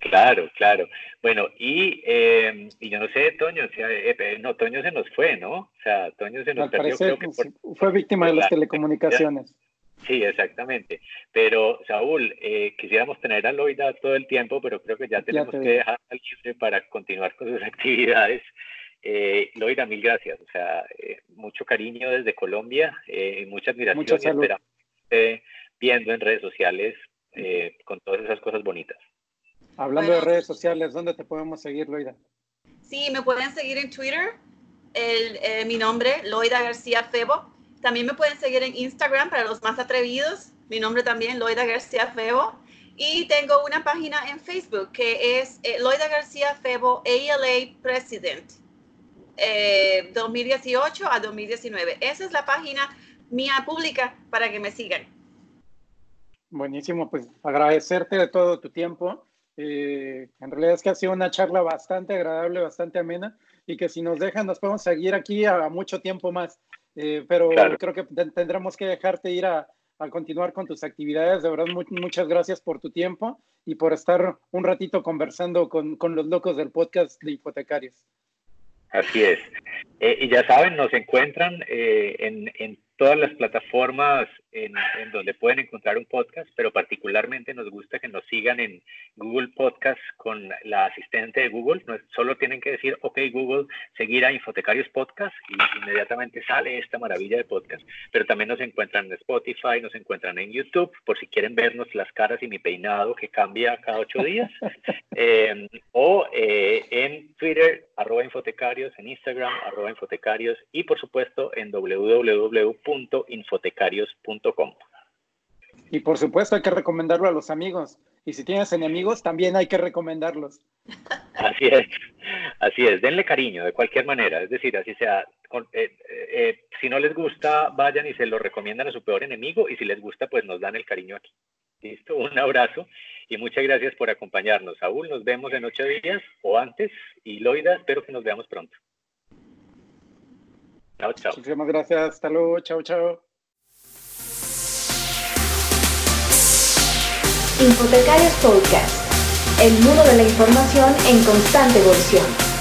Claro, claro. Bueno, y, em, y yo no sé, Toño, si, eh, eh, no, Toño se nos fue, ¿no? O sea, Toño se nos perdió. fue víctima de las telecomunicaciones. <laughs> Sí, exactamente. Pero, Saúl, quisiéramos tener a Loida todo el tiempo, pero creo que ya tenemos que dejar libre para continuar con sus <laughs> actividades. Eh, Loira, mil gracias. O sea, eh, mucho cariño desde Colombia eh, y mucha admiración. Mucha esperamos viendo en redes sociales eh, con todas esas cosas bonitas. Hablando de redes sociales, ¿dónde te podemos seguir, Loida? Sí, me pueden seguir en Twitter. El, mi nombre, Loida García Febo. También me pueden seguir en Instagram para los más atrevidos. Mi nombre también, Loida García Febo. Y tengo una página en Facebook que es Loida García Febo, ALA President. 2018 eh, a 2019. Esa es la página mía pública para que me sigan. Buenísimo, pues agradecerte de todo tu tiempo. Eh, en realidad es que ha sido una charla bastante agradable, bastante amena y que si nos dejan nos podemos seguir aquí a, mucho tiempo más. Eh, pero creo que tendremos que dejarte ir a, continuar con tus actividades. De verdad, muchas gracias por tu tiempo y por estar un ratito conversando con, con los locos del podcast de hipotecarios. Así es. Eh, y ya saben, nos encuentran eh, en, en todas las plataformas en, donde pueden encontrar un podcast, pero particularmente nos gusta que nos sigan en Google Podcast con la asistente de Google. No, solo tienen que decir, ok Google, seguir a Infotecarios Podcast y inmediatamente sale esta maravilla de podcast. Pero también nos encuentran en Spotify, nos encuentran en YouTube, por si quieren vernos las caras y mi peinado que cambia cada ocho días, <laughs> em, o eh, en Twitter, arroba Infotecarios, en Instagram, arroba Infotecarios y por supuesto en www Y por supuesto hay que recomendarlo a los amigos. Y si tienes enemigos, también hay que recomendarlos. Así es, así es, denle cariño de cualquier manera, es decir, así sea, eh, eh, si no les gusta, vayan y se lo recomiendan a su peor enemigo y si les gusta, pues nos dan el cariño aquí. Listo, un abrazo y muchas gracias por acompañarnos. Saúl, nos vemos en ocho días o antes y Loida, espero que nos veamos pronto. Chao, chao. Muchísimas gracias. Hasta luego. Chao, chao. Hipotecarios Podcast. El mundo de la información en constante evolución.